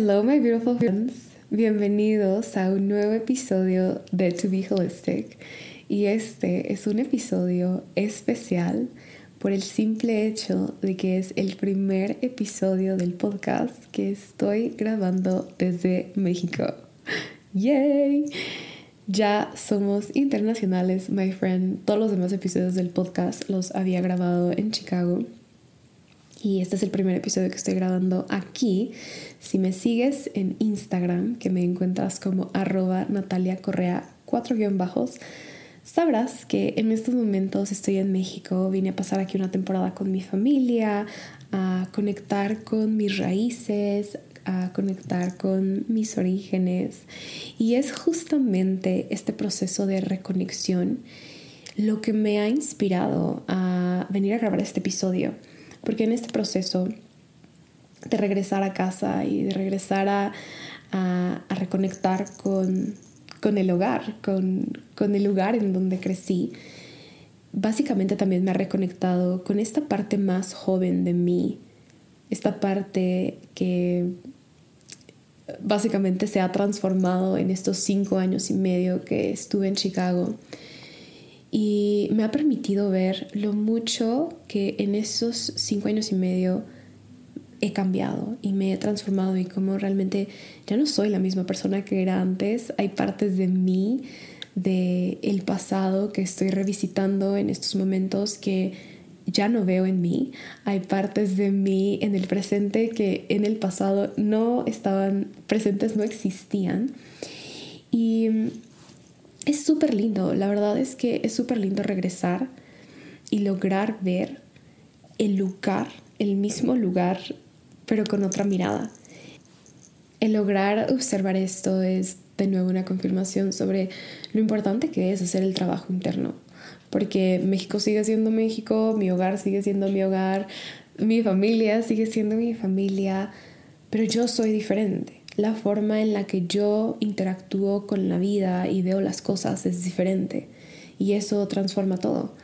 Hello, my beautiful friends. Bienvenidos a un nuevo episodio de To Be Holistic. Y este es un episodio especial por el simple hecho de que es el primer episodio del podcast que estoy grabando desde México. ¡Yay! Ya somos internacionales, my friend. Todos los demás episodios del podcast los había grabado en Chicago y este es el primer episodio que estoy grabando aquí. Si me sigues en Instagram, que me encuentras como arroba Natalia Correa, cuatro guion bajos, sabrás que en estos momentos estoy en México. Vine a pasar aquí una temporada con mi familia, a conectar con mis raíces, a conectar con mis orígenes. Y es justamente este proceso de reconexión lo que me ha inspirado a venir a grabar este episodio porque en este proceso de regresar a casa y de regresar a, reconectar con, el hogar, con, con el lugar en donde crecí, básicamente también me ha reconectado con esta parte más joven de mí, esta parte que básicamente se ha transformado en estos cinco años y medio que estuve en Chicago y me ha permitido ver lo mucho que en esos cinco años y medio he cambiado y me he transformado y como realmente ya no soy la misma persona que era antes. Hay partes de mí, de el pasado que estoy revisitando en estos momentos que ya no veo en mí. Hay partes de mí en el presente que en el pasado no estaban presentes, no existían. Y es súper lindo, la verdad es que es súper lindo regresar y lograr ver el lugar, el mismo lugar, pero con otra mirada. El lograr observar esto es de nuevo una confirmación sobre lo importante que es hacer el trabajo interno, porque México sigue siendo México, mi hogar sigue siendo mi hogar, mi familia sigue siendo mi familia, pero yo soy diferente la forma en la que yo interactúo con la vida y veo las cosas es diferente y eso transforma todo.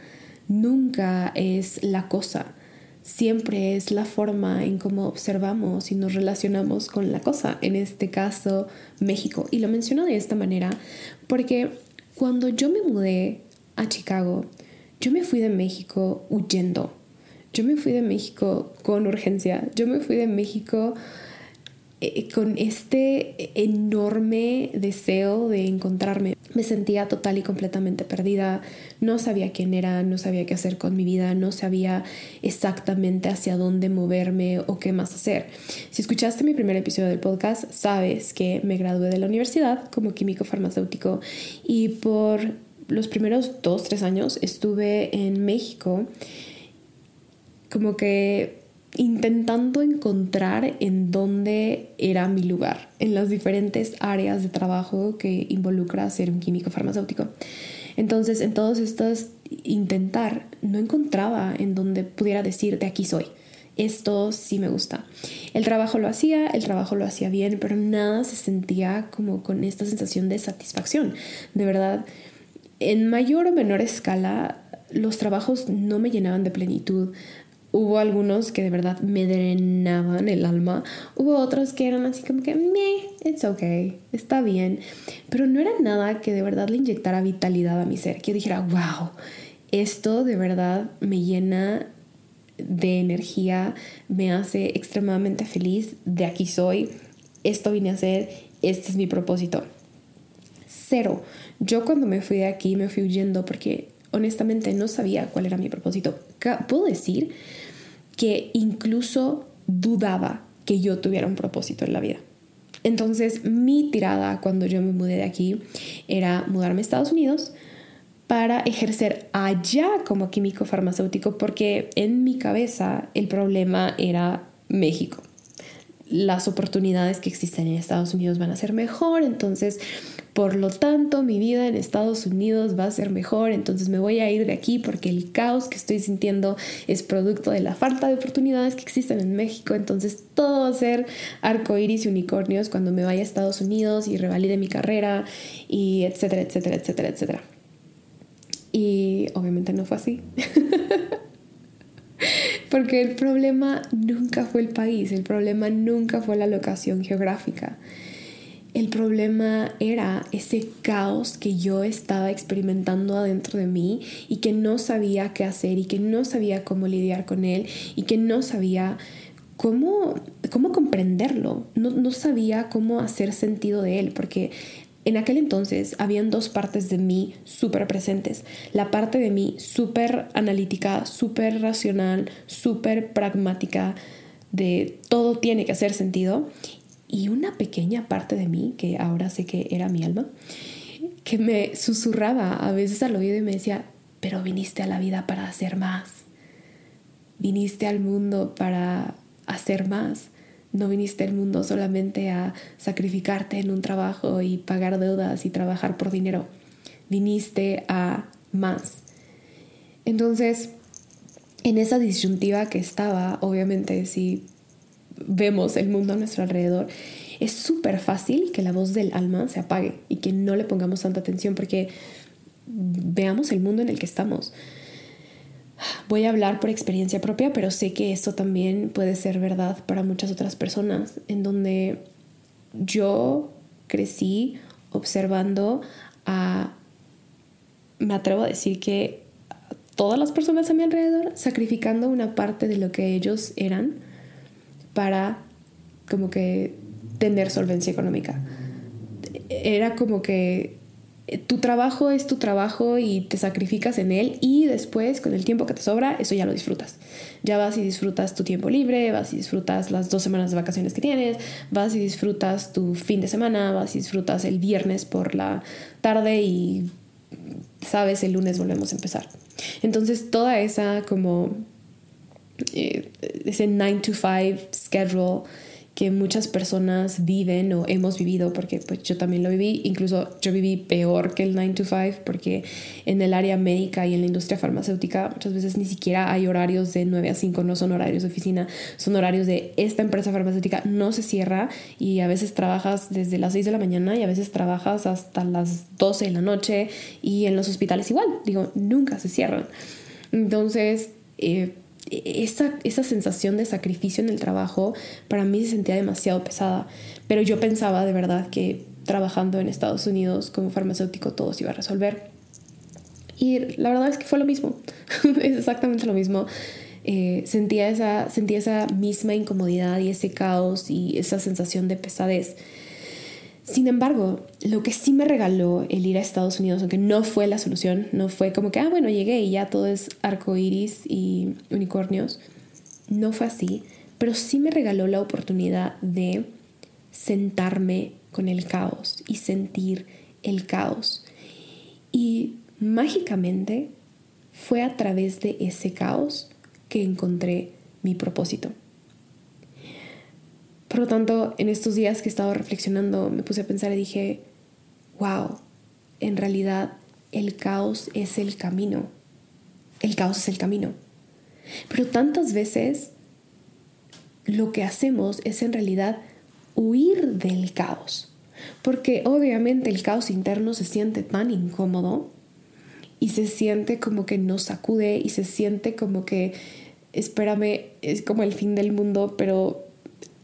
Nunca es la cosa, siempre es la forma en cómo observamos y nos relacionamos con la cosa, en este caso México. Y lo menciono de esta manera porque cuando yo me mudé a Chicago, yo me fui de México huyendo. Yo me fui de México con urgencia. Yo me fui de México eh, con este enorme deseo de encontrarme. Me sentía total y completamente perdida, no sabía quién era, no sabía qué hacer con mi vida, no sabía exactamente hacia dónde moverme o qué más hacer. Si escuchaste mi primer episodio del podcast, sabes que me gradué de la universidad como químico farmacéutico y por los primeros dos, tres años estuve en México como que intentando encontrar en dónde era mi lugar, en las diferentes áreas de trabajo que involucra ser un químico farmacéutico. Entonces, en todos estos intentar, no encontraba en donde pudiera decir, de aquí soy. Esto sí me gusta. El trabajo lo hacía, el trabajo lo hacía bien, pero nada se sentía como con esta sensación de satisfacción. De verdad, en mayor o menor escala, los trabajos no me llenaban de plenitud. Hubo algunos que de verdad me drenaban el alma. Hubo otros que eran así como que, meh, it's okay, está bien. Pero no era nada que de verdad le inyectara vitalidad a mi ser. Que dijera, wow, esto de verdad me llena de energía, me hace extremadamente feliz, de aquí soy, esto vine a hacer, este es mi propósito. Cero. Yo cuando me fui de aquí me fui huyendo porque honestamente no sabía cuál era mi propósito. Puedo decir que incluso dudaba que yo tuviera un propósito en la vida. Entonces mi tirada cuando yo me mudé de aquí era mudarme a Estados Unidos para ejercer allá como químico farmacéutico porque en mi cabeza el problema era México. Las oportunidades que existen en Estados Unidos van a ser mejor, entonces por lo tanto, mi vida en Estados Unidos va a ser mejor, entonces me voy a ir de aquí porque el caos que estoy sintiendo es producto de la falta de oportunidades que existen en México, entonces todo va a ser arco iris y unicornios cuando me vaya a Estados Unidos y revalide mi carrera y etcétera, etcétera, etcétera, etcétera. Y obviamente no fue así. Porque el problema nunca fue el país, el problema nunca fue la locación geográfica. El problema era ese caos que yo estaba experimentando adentro de mí y que no sabía qué hacer y que no sabía cómo lidiar con él y que no sabía cómo, cómo comprenderlo, no, no sabía cómo hacer sentido de él, porque en aquel entonces habían dos partes de mí súper presentes. La parte de mí súper analítica, súper racional, súper pragmática, de todo tiene que hacer sentido y una pequeña parte de mí, que ahora sé que era mi alma, que me susurraba a veces al oído y me decía, pero viniste a la vida para hacer más, viniste al mundo para hacer más, no viniste al mundo solamente a sacrificarte en un trabajo y pagar deudas y trabajar por dinero, viniste a más. Entonces, en esa disyuntiva que estaba, obviamente si vemos el mundo a nuestro alrededor, es súper fácil que la voz del alma se apague y que no le pongamos tanta atención porque veamos el mundo en el que estamos. Voy a hablar por experiencia propia, pero sé que esto también puede ser verdad para muchas otras personas, en donde yo crecí observando a, me atrevo a decir que todas las personas a mi alrededor sacrificando una parte de lo que ellos eran para como que tener solvencia económica. Era como que eh, tu trabajo es tu trabajo y te sacrificas en él y después con el tiempo que te sobra eso ya lo disfrutas. Ya vas y disfrutas tu tiempo libre, vas y disfrutas las dos semanas de vacaciones que tienes, vas y disfrutas tu fin de semana, vas y disfrutas el viernes por la tarde y sabes, el lunes volvemos a empezar. Entonces toda esa como eh, ese 9 to 5 schedule que muchas personas viven o hemos vivido, porque pues yo también lo viví, incluso yo viví peor que el 9 to 5, porque en el área médica y en la industria farmacéutica muchas veces ni siquiera hay horarios de 9 a 5, no son horarios de oficina, son horarios de esta empresa farmacéutica no se cierra y a veces trabajas desde las 6 de la mañana y a veces trabajas hasta las 12 de la noche y en los hospitales igual, digo, nunca se cierran. Entonces, eh, esa, esa sensación de sacrificio en el trabajo para mí se sentía demasiado pesada, pero yo pensaba de verdad que trabajando en Estados Unidos como farmacéutico todo se iba a resolver. Y la verdad es que fue lo mismo, es exactamente lo mismo. Eh, sentía, esa, sentía esa misma incomodidad y ese caos y esa sensación de pesadez sin embargo, lo que sí me regaló el ir a Estados Unidos, aunque no fue la solución, no fue como que, ah, bueno, llegué y ya todo es arco iris y unicornios, no fue así, pero sí me regaló la oportunidad de sentarme con el caos y sentir el caos. Y mágicamente fue a través de ese caos que encontré mi propósito. Por lo tanto, en estos días que he estado reflexionando, me puse a pensar y dije, wow, en realidad el caos es el camino. El caos es el camino. Pero tantas veces lo que hacemos es en realidad huir del caos. Porque obviamente el caos interno se siente tan incómodo y se siente como que nos sacude y se siente como que, espérame, es como el fin del mundo, pero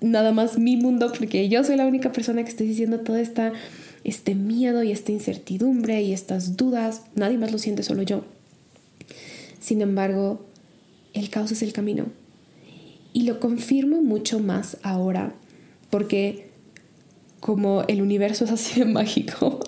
nada más mi mundo, porque yo soy la única persona que estoy diciendo toda esta este miedo y esta incertidumbre y estas dudas, nadie más lo siente, solo yo. Sin embargo, el caos es el camino. Y lo confirmo mucho más ahora, porque como el universo es así de mágico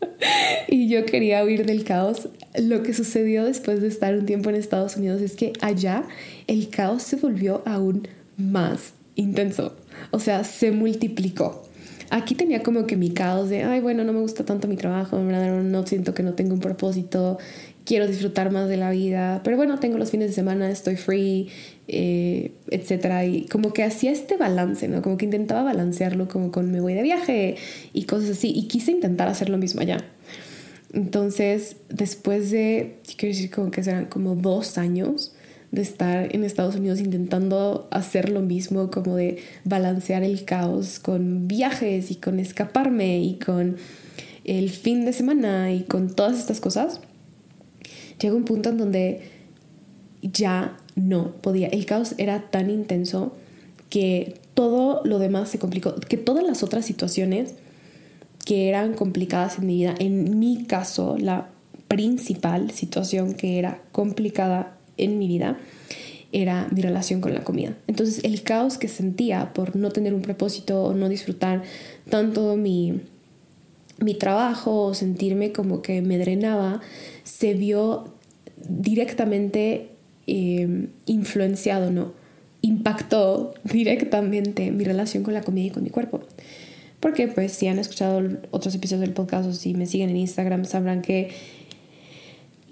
y yo quería huir del caos, lo que sucedió después de estar un tiempo en Estados Unidos es que allá el caos se volvió aún más intenso, o sea, se multiplicó. Aquí tenía como que mi caos de, ay, bueno, no me gusta tanto mi trabajo, no siento que no tengo un propósito, quiero disfrutar más de la vida, pero bueno, tengo los fines de semana, estoy free, eh, etcétera. Y como que hacía este balance, ¿no? Como que intentaba balancearlo como con me voy de viaje y cosas así. Y quise intentar hacer lo mismo allá. Entonces, después de, quiero decir como que serán como dos años de estar en Estados Unidos intentando hacer lo mismo, como de balancear el caos con viajes y con escaparme y con el fin de semana y con todas estas cosas, llega un punto en donde ya no podía. El caos era tan intenso que todo lo demás se complicó, que todas las otras situaciones que eran complicadas en mi vida, en mi caso, la principal situación que era complicada en mi vida era mi relación con la comida. Entonces el caos que sentía por no tener un propósito o no disfrutar tanto mi, mi trabajo o sentirme como que me drenaba, se vio directamente eh, influenciado, ¿no? Impactó directamente mi relación con la comida y con mi cuerpo. Porque pues si han escuchado otros episodios del podcast o si me siguen en Instagram sabrán que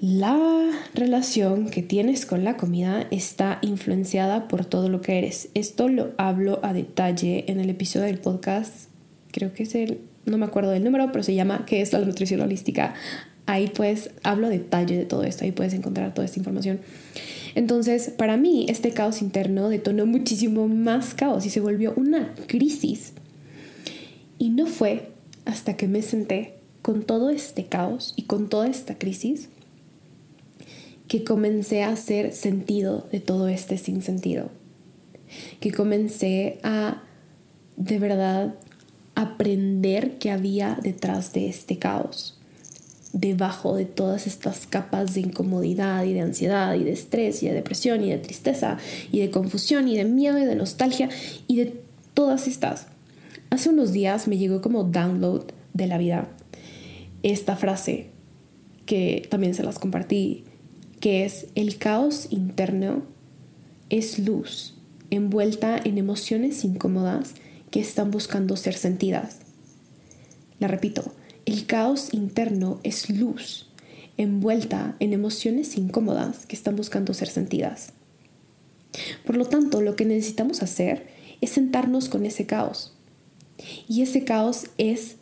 la relación que tienes con la comida está influenciada por todo lo que eres. Esto lo hablo a detalle en el episodio del podcast, creo que es el, no me acuerdo del número, pero se llama ¿Qué es la nutrición holística? Ahí pues hablo a detalle de todo esto, ahí puedes encontrar toda esta información. Entonces, para mí, este caos interno detonó muchísimo más caos y se volvió una crisis. Y no fue hasta que me senté con todo este caos y con toda esta crisis que comencé a hacer sentido de todo este sinsentido. Que comencé a de verdad aprender qué había detrás de este caos debajo de todas estas capas de incomodidad y de ansiedad y de estrés y de depresión y de tristeza y de confusión y de miedo y de nostalgia y de todas estas. Hace unos días me llegó como download de la vida esta frase que también se las compartí, que es el caos interno es luz envuelta en emociones incómodas que están buscando ser sentidas. La repito, el caos interno es luz, envuelta en emociones incómodas que están buscando ser sentidas. Por lo tanto, lo que necesitamos hacer es sentarnos con ese caos. Y ese caos es,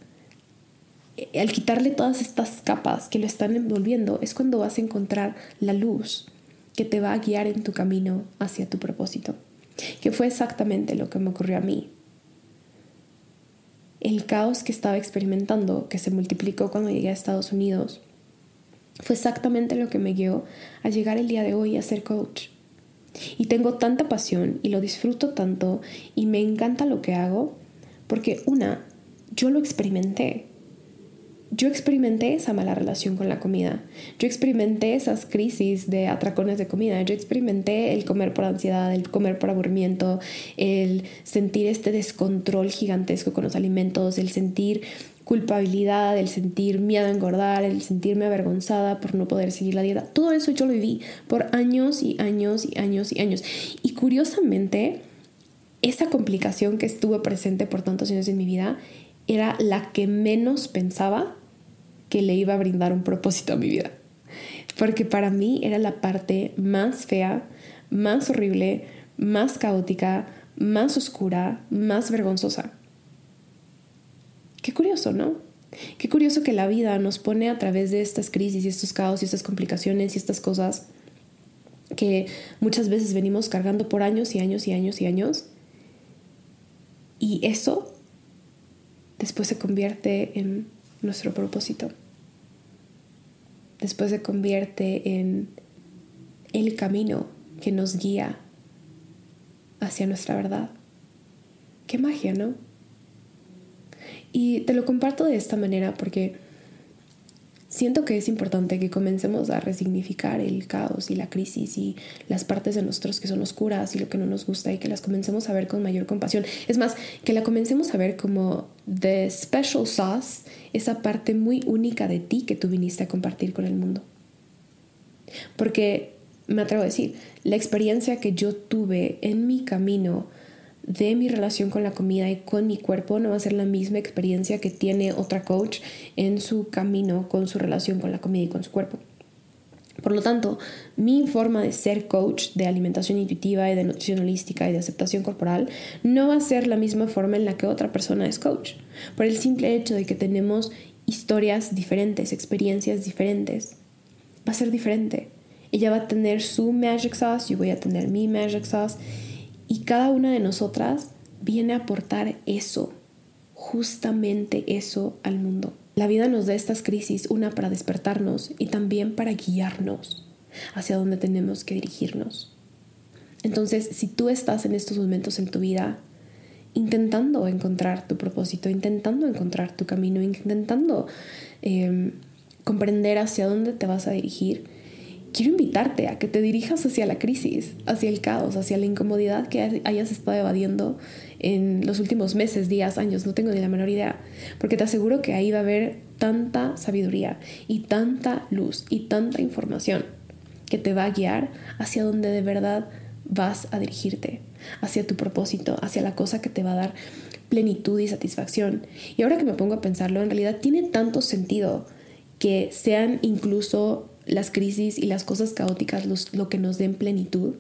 al quitarle todas estas capas que lo están envolviendo, es cuando vas a encontrar la luz que te va a guiar en tu camino hacia tu propósito. Que fue exactamente lo que me ocurrió a mí el caos que estaba experimentando, que se multiplicó cuando llegué a Estados Unidos, fue exactamente lo que me guió a llegar el día de hoy a ser coach. Y tengo tanta pasión y lo disfruto tanto y me encanta lo que hago porque una, yo lo experimenté yo experimenté esa mala relación con la comida. Yo experimenté esas crisis de atracones de comida. Yo experimenté el comer por ansiedad, el comer por aburrimiento, el sentir este descontrol gigantesco con los alimentos, el sentir culpabilidad, el sentir miedo a engordar, el sentirme avergonzada por no poder seguir la dieta. Todo eso yo lo viví por años y años y años y años. Y curiosamente, esa complicación que estuvo presente por tantos años en mi vida era la que menos pensaba que le iba a brindar un propósito a mi vida. Porque para mí era la parte más fea, más horrible, más caótica, más oscura, más vergonzosa. Qué curioso, ¿no? Qué curioso que la vida nos pone a través de estas crisis y estos caos y estas complicaciones y estas cosas que muchas veces venimos cargando por años y años y años y años. Y eso después se convierte en nuestro propósito. Después se convierte en el camino que nos guía hacia nuestra verdad. Qué magia, ¿no? Y te lo comparto de esta manera porque siento que es importante que comencemos a resignificar el caos y la crisis y las partes de nosotros que son oscuras y lo que no nos gusta y que las comencemos a ver con mayor compasión. Es más, que la comencemos a ver como the special sauce, esa parte muy única de ti que tú viniste a compartir con el mundo. Porque me atrevo a decir, la experiencia que yo tuve en mi camino de mi relación con la comida y con mi cuerpo no va a ser la misma experiencia que tiene otra coach en su camino con su relación con la comida y con su cuerpo. Por lo tanto, mi forma de ser coach de alimentación intuitiva y de nutrición y de aceptación corporal no va a ser la misma forma en la que otra persona es coach, por el simple hecho de que tenemos historias diferentes, experiencias diferentes. Va a ser diferente. Ella va a tener su magic sauce, yo voy a tener mi magic sauce y cada una de nosotras viene a aportar eso, justamente eso al mundo. La vida nos da estas crisis, una para despertarnos y también para guiarnos hacia donde tenemos que dirigirnos. Entonces, si tú estás en estos momentos en tu vida intentando encontrar tu propósito, intentando encontrar tu camino, intentando em, comprender hacia dónde te vas a dirigir, quiero invitarte a que te dirijas hacia la crisis, hacia el caos, hacia la incomodidad que hayas estado evadiendo en los últimos meses, días, años, no tengo ni la menor idea, porque te aseguro que ahí va a haber tanta sabiduría y tanta luz y tanta información que te va a guiar hacia donde de verdad vas a dirigirte, hacia tu propósito, hacia la cosa que te va a dar plenitud y satisfacción. Y ahora que me pongo a pensarlo, en realidad tiene tanto sentido que sean incluso las crisis y las cosas caóticas lo que nos den plenitud?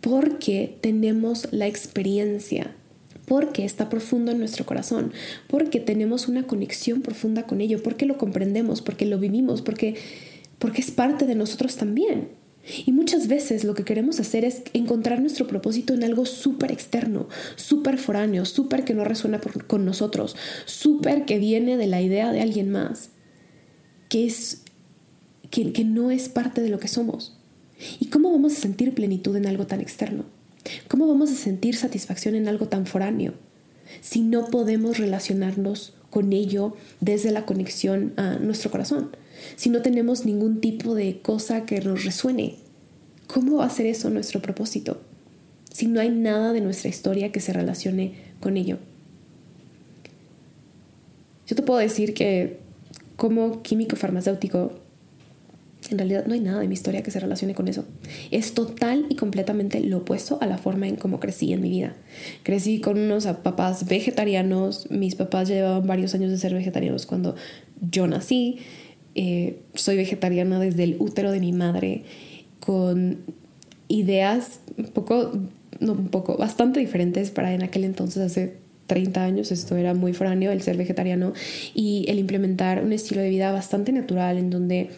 Porque tenemos la experiencia, porque está profundo en nuestro corazón, porque tenemos una conexión profunda con ello, porque lo comprendemos, porque lo vivimos, porque, porque es parte de nosotros también. Y muchas veces lo que queremos hacer es encontrar nuestro propósito en algo súper externo, súper foráneo, súper que no resuena con nosotros, súper que viene de la idea de alguien más, que es que, no es parte de lo que somos. ¿Y cómo vamos a sentir plenitud en algo tan externo? ¿Cómo vamos a sentir satisfacción en algo tan foráneo si no podemos relacionarnos con ello desde la conexión a nuestro corazón? Si no tenemos ningún tipo de cosa que nos resuene, ¿cómo va a ser eso nuestro propósito? Si no hay nada de nuestra historia que se relacione con ello. Yo te puedo decir que como químico farmacéutico en realidad no hay nada de mi historia que se relacione con eso. Es total y completamente lo opuesto a la forma en cómo crecí en mi vida. Crecí con unos papás vegetarianos, mis papás llevaban varios años de ser vegetarianos cuando yo nací, eh, soy vegetariana desde el útero de mi madre, con ideas un poco, no un poco, bastante diferentes para en aquel entonces, hace 30 años, esto era muy foráneo, el ser vegetariano y el implementar un estilo de vida bastante natural en donde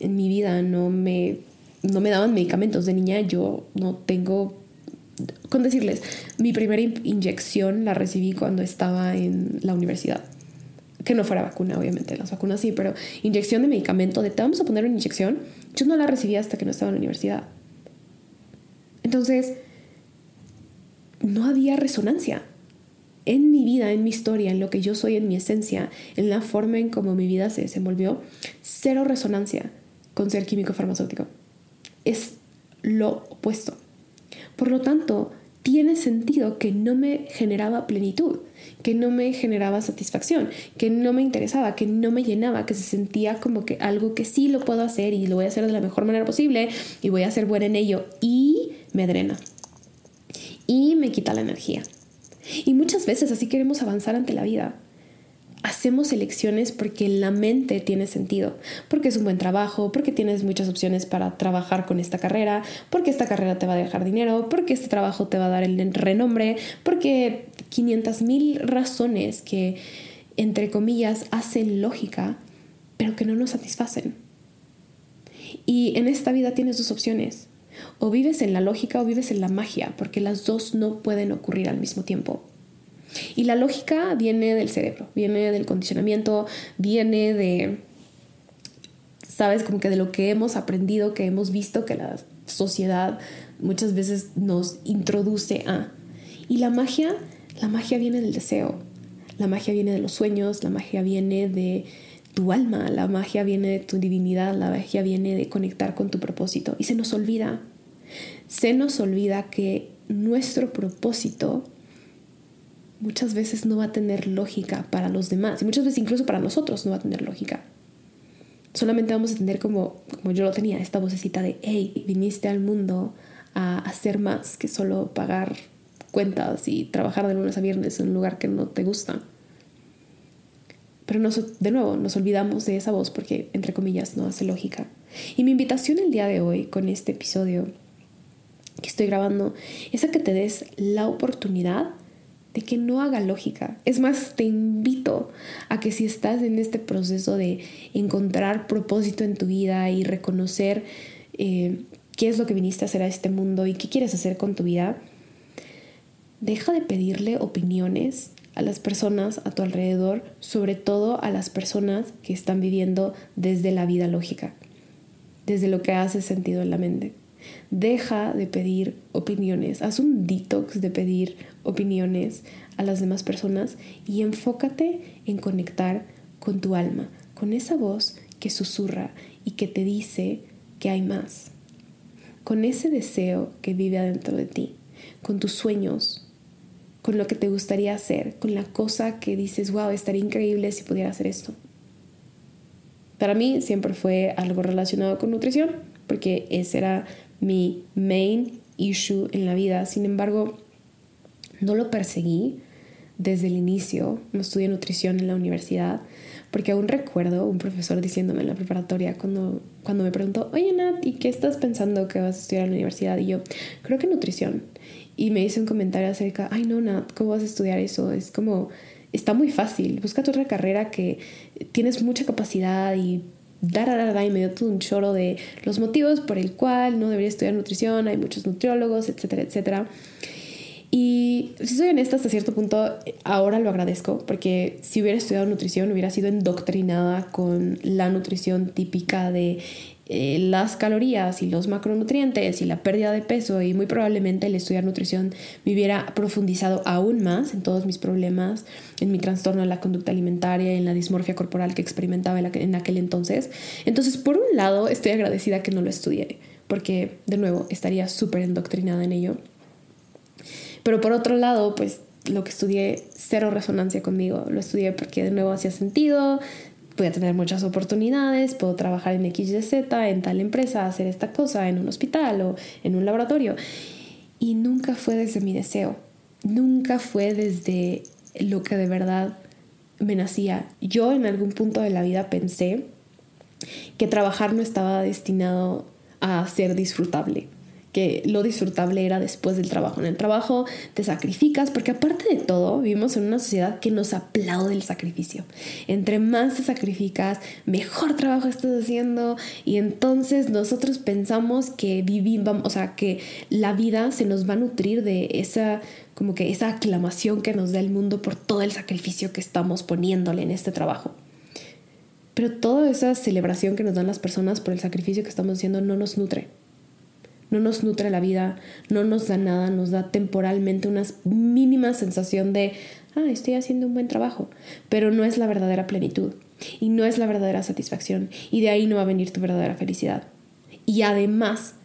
en mi vida no me, no me daban medicamentos. De niña yo no tengo, con decirles, mi primera inyección la recibí cuando estaba en la universidad. Que no fuera vacuna, obviamente, las vacunas sí, pero inyección de medicamento, de te vamos a poner una inyección, yo no la recibí hasta que no estaba en la universidad. Entonces, no había resonancia en mi vida, en mi historia, en lo que yo soy, en mi esencia, en la forma en cómo mi vida se desenvolvió, cero resonancia con ser químico farmacéutico. Es lo opuesto. Por lo tanto, tiene sentido que no me generaba plenitud, que no me generaba satisfacción, que no me interesaba, que no me llenaba, que se sentía como que algo que sí lo puedo hacer y lo voy a hacer de la mejor manera posible y voy a ser buena en ello y me drena y me quita la energía. Y muchas veces así queremos avanzar ante la vida hacemos elecciones porque la mente tiene sentido, porque es un buen trabajo, porque tienes muchas opciones para trabajar con esta carrera, porque esta carrera te va a dejar dinero, porque este trabajo te va a dar el renombre, porque 500 mil razones que, entre comillas, hacen lógica, pero que no nos satisfacen. Y en esta vida tienes dos opciones. O vives en la lógica o vives en la magia, porque las dos no pueden ocurrir al mismo tiempo. Y la lógica viene del cerebro, viene del condicionamiento, viene de, sabes, como que de lo que hemos aprendido, que hemos visto que la sociedad muchas veces nos introduce a. Y la magia, la magia viene del deseo, la magia viene de los sueños, la magia viene de tu alma, la magia viene de tu divinidad, la magia viene de conectar con tu propósito. Y se nos olvida, se nos olvida que nuestro propósito muchas veces no va a tener lógica para los demás y muchas veces incluso para nosotros no va a tener lógica. Solamente vamos a tener como, como yo lo tenía, esta vocecita de, hey, viniste al mundo a hacer más que solo pagar cuentas y trabajar de lunes a viernes en un lugar que no te gusta. Pero de nuevo, nos olvidamos de esa voz porque, entre comillas, no hace lógica. Y mi invitación el día de hoy con este episodio que estoy grabando es a que te des la oportunidad de que no haga lógica. Es más, te invito a que si estás en este proceso de encontrar propósito en tu vida y reconocer eh, qué es lo que viniste a hacer a este mundo y qué quieres hacer con tu vida, deja de pedirle opiniones a las personas a tu alrededor, sobre todo a las personas que están viviendo desde la vida lógica, desde lo que hace sentido en la mente. Deja de pedir opiniones, haz un detox de pedir opiniones a las demás personas y enfócate en conectar con tu alma, con esa voz que susurra y que te dice que hay más, con ese deseo que vive adentro de ti, con tus sueños, con lo que te gustaría hacer, con la cosa que dices, wow, estaría increíble si pudiera hacer esto. Para mí siempre fue algo relacionado con nutrición, porque ese era mi main issue en la vida. Sin embargo, no lo perseguí desde el inicio. No estudié nutrición en la universidad, porque aún recuerdo un profesor diciéndome en la preparatoria cuando, cuando me preguntó, oye Nat, ¿y qué estás pensando que vas a estudiar en la universidad? Y yo, creo que nutrición y me hizo un comentario acerca, ay no, Nat, ¿cómo vas a estudiar eso? Es como, está muy fácil, busca otra carrera que tienes mucha capacidad y y me dio todo un choro de los motivos por el cual no debería estudiar nutrición, hay muchos nutriólogos, etcétera, etcétera. Y si soy honesta, hasta cierto punto, ahora lo agradezco, porque si hubiera estudiado nutrición, hubiera sido indoctrinada con la nutrición típica de eh, las calorías y los macronutrientes y la pérdida de peso y muy probablemente el estudiar nutrición me hubiera profundizado aún más en todos mis problemas, en mi trastorno de la conducta alimentaria, en la dismorfia corporal que experimentaba en aquel entonces. Entonces, por un lado, estoy agradecida que no lo estudié, porque de nuevo estaría súper endoctrinada en ello. Pero por otro lado, pues lo que estudié cero resonancia conmigo. Lo estudié porque de nuevo hacía sentido, voy tener muchas oportunidades, puedo trabajar en XYZ, en tal empresa, hacer esta cosa, en un hospital o en un laboratorio. Y nunca fue desde mi deseo, nunca fue desde lo que de verdad me nacía. Yo en algún punto de la vida pensé que trabajar no estaba destinado a ser disfrutable que lo disfrutable era después del trabajo. En el trabajo te sacrificas, porque aparte de todo, vivimos en una sociedad que nos aplaude el sacrificio. Entre más te sacrificas, mejor trabajo estás haciendo y entonces nosotros pensamos que vivimos, o sea, que la vida se nos va a nutrir de esa como que esa aclamación que nos da el mundo por todo el sacrificio que estamos poniéndole en este trabajo. Pero toda esa celebración que nos dan las personas por el sacrificio que estamos haciendo no nos nutre no nos nutre la vida, no nos da nada, nos da temporalmente una mínima sensación de, ah, estoy haciendo un buen trabajo, pero no es la verdadera plenitud y no es la verdadera satisfacción y de ahí no va a venir tu verdadera felicidad. Y además,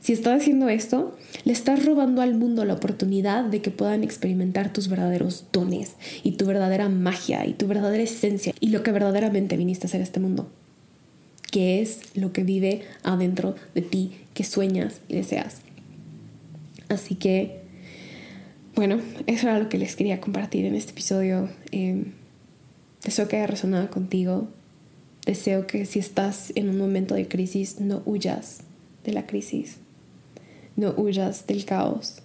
si estás haciendo esto, le estás robando al mundo la oportunidad de que puedan experimentar tus verdaderos dones y tu verdadera magia y tu verdadera esencia y lo que verdaderamente viniste a hacer este mundo que es lo que vive adentro de ti, que sueñas y deseas. Así que, bueno, eso era lo que les quería compartir en este episodio. Eh, deseo que haya resonado contigo. Deseo que si estás en un momento de crisis, no huyas de la crisis. No huyas del caos.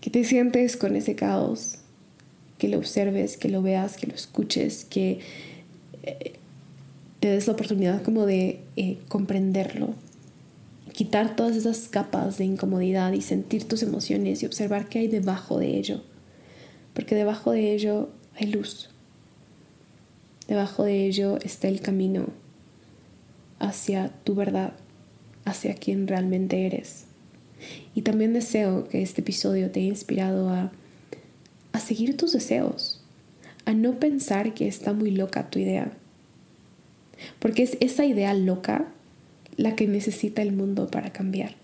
Que te sientes con ese caos. Que lo observes, que lo veas, que lo escuches, que eh, te des la oportunidad como de eh, comprenderlo, quitar todas esas capas de incomodidad y sentir tus emociones y observar qué hay debajo de ello. Porque debajo de ello hay luz. Debajo de ello está el camino hacia tu verdad, hacia quien realmente eres. Y también deseo que este episodio te haya inspirado a, a seguir tus deseos, a no pensar que está muy loca tu idea, Porque es esa idea loca la que necesita el mundo para cambiar.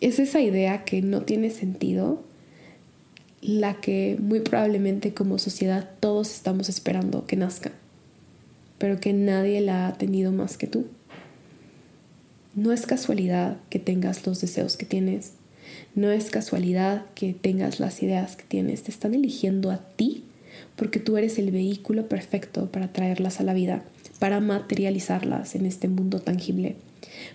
Es esa idea que no tiene sentido la que muy probablemente como sociedad todos estamos esperando que nazca, pero que nadie la ha tenido más que tú. No es casualidad que tengas los deseos que tienes, no es casualidad que tengas las ideas que tienes, te están eligiendo a ti porque tú eres el vehículo perfecto para traerlas a la vida, para materializarlas en este mundo tangible,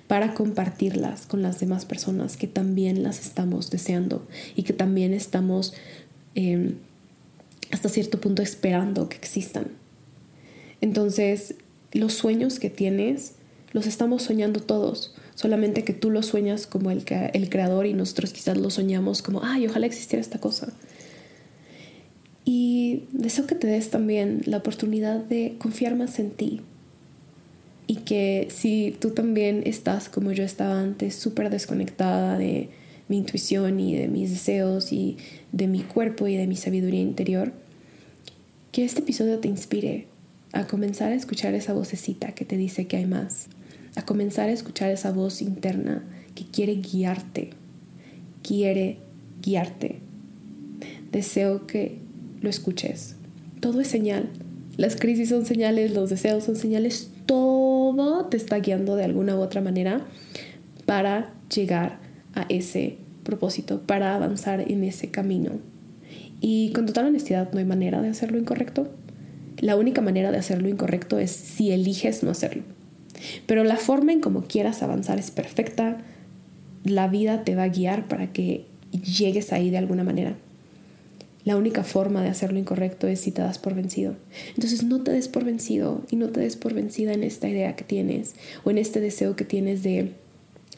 para compartirlas con las demás personas que también las estamos deseando y que también estamos em, hasta cierto punto esperando que existan. Entonces, los sueños que tienes los estamos soñando todos, solamente que tú los sueñas como el, creador y nosotros quizás los soñamos como, ay, ojalá existiera esta cosa. Y deseo que te des también la oportunidad de confiar más en ti. Y que si tú también estás como yo estaba antes, súper desconectada de mi intuición y de mis deseos y de mi cuerpo y de mi sabiduría interior, que este episodio te inspire a comenzar a escuchar esa vocecita que te dice que hay más, a comenzar a escuchar esa voz interna que quiere guiarte, quiere guiarte. Deseo que lo escuches. Todo es señal. Las crisis son señales, los deseos son señales, todo te está guiando de alguna u otra manera para llegar a ese propósito, para avanzar en ese camino. Y con total honestidad no hay manera de hacerlo incorrecto. La única manera de hacerlo incorrecto es si eliges no hacerlo. Pero la forma en como quieras avanzar es perfecta. La vida te va a guiar para que llegues ahí de alguna manera. La única forma de hacerlo incorrecto es si te das por vencido. Entonces no te des por vencido y no te des por vencida en esta idea que tienes o en este deseo que tienes de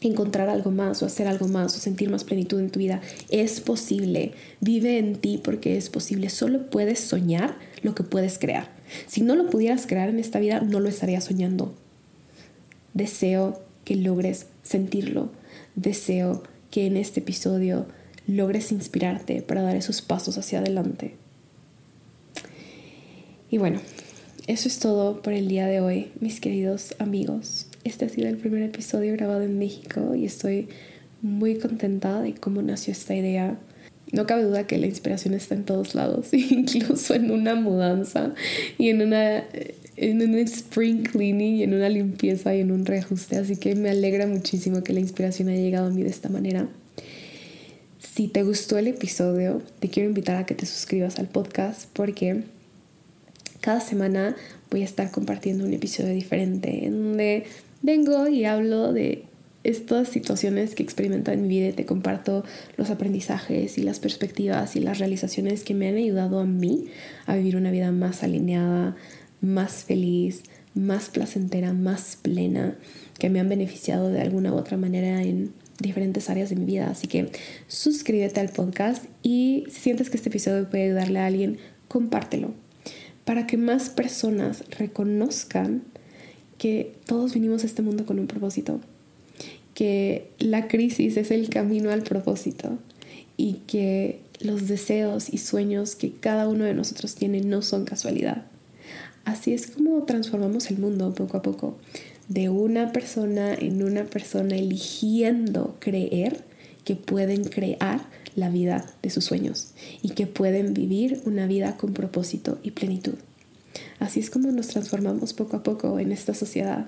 encontrar algo más o hacer algo más o sentir más plenitud en tu vida. Es posible. Vive en ti porque es posible. Solo puedes soñar lo que puedes crear. Si no lo pudieras crear en esta vida, no lo estarías soñando. Deseo que logres sentirlo. Deseo que en este episodio logres inspirarte para dar esos pasos hacia adelante. Y bueno, eso es todo por el día de hoy, mis queridos amigos. Este ha sido el primer episodio grabado en México y estoy muy contenta de cómo nació esta idea. No cabe duda que la inspiración está en todos lados, incluso en una mudanza y en una en un spring cleaning y en una limpieza y en un reajuste. Así que me alegra muchísimo que la inspiración haya llegado a mí de esta manera. Si te gustó el episodio, te quiero invitar a que te suscribas al podcast porque cada semana voy a estar compartiendo un episodio diferente en donde vengo y hablo de estas situaciones que experimento en mi vida y te comparto los aprendizajes y las perspectivas y las realizaciones que me han ayudado a mí a vivir una vida más alineada, más feliz, más placentera, más plena, que me han beneficiado de alguna u otra manera en diferentes áreas de mi vida. Así que suscríbete al podcast y si sientes que este episodio puede ayudarle a alguien, compártelo para que más personas reconozcan que todos vinimos a este mundo con un propósito, que la crisis es el camino al propósito y que los deseos y sueños que cada uno de nosotros tiene no son casualidad. Así es como transformamos el mundo poco a poco, de una persona en una persona eligiendo creer que pueden crear la vida de sus sueños y que pueden vivir una vida con propósito y plenitud. Así es como nos transformamos poco a poco en esta sociedad.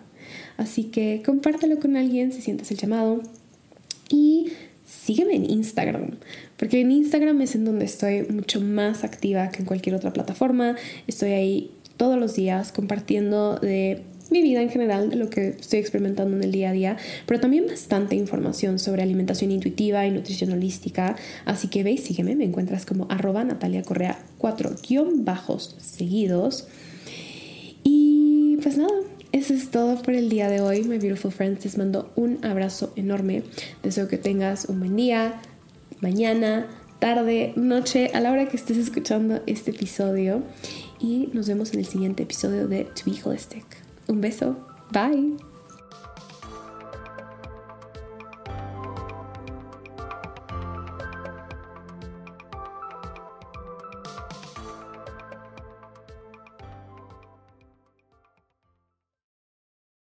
Así que compártelo con alguien si sientes el llamado y sígueme en Instagram, porque en Instagram es en donde estoy mucho más activa que en cualquier otra plataforma. Estoy ahí todos los días compartiendo de mi vida en general, de lo que estoy experimentando en el día a día, pero también bastante información sobre alimentación intuitiva y nutrición holística. Así que ve y sígueme, me encuentras como arroba Natalia Correa 4 guion bajos seguidos. Y pues nada, eso es todo por el día de hoy, my beautiful friends. Les mando un abrazo enorme. Deseo que tengas un buen día, mañana, tarde, noche, a la hora que estés escuchando este episodio y nos vemos en el siguiente episodio de To Be Holistic. Un beso, bye.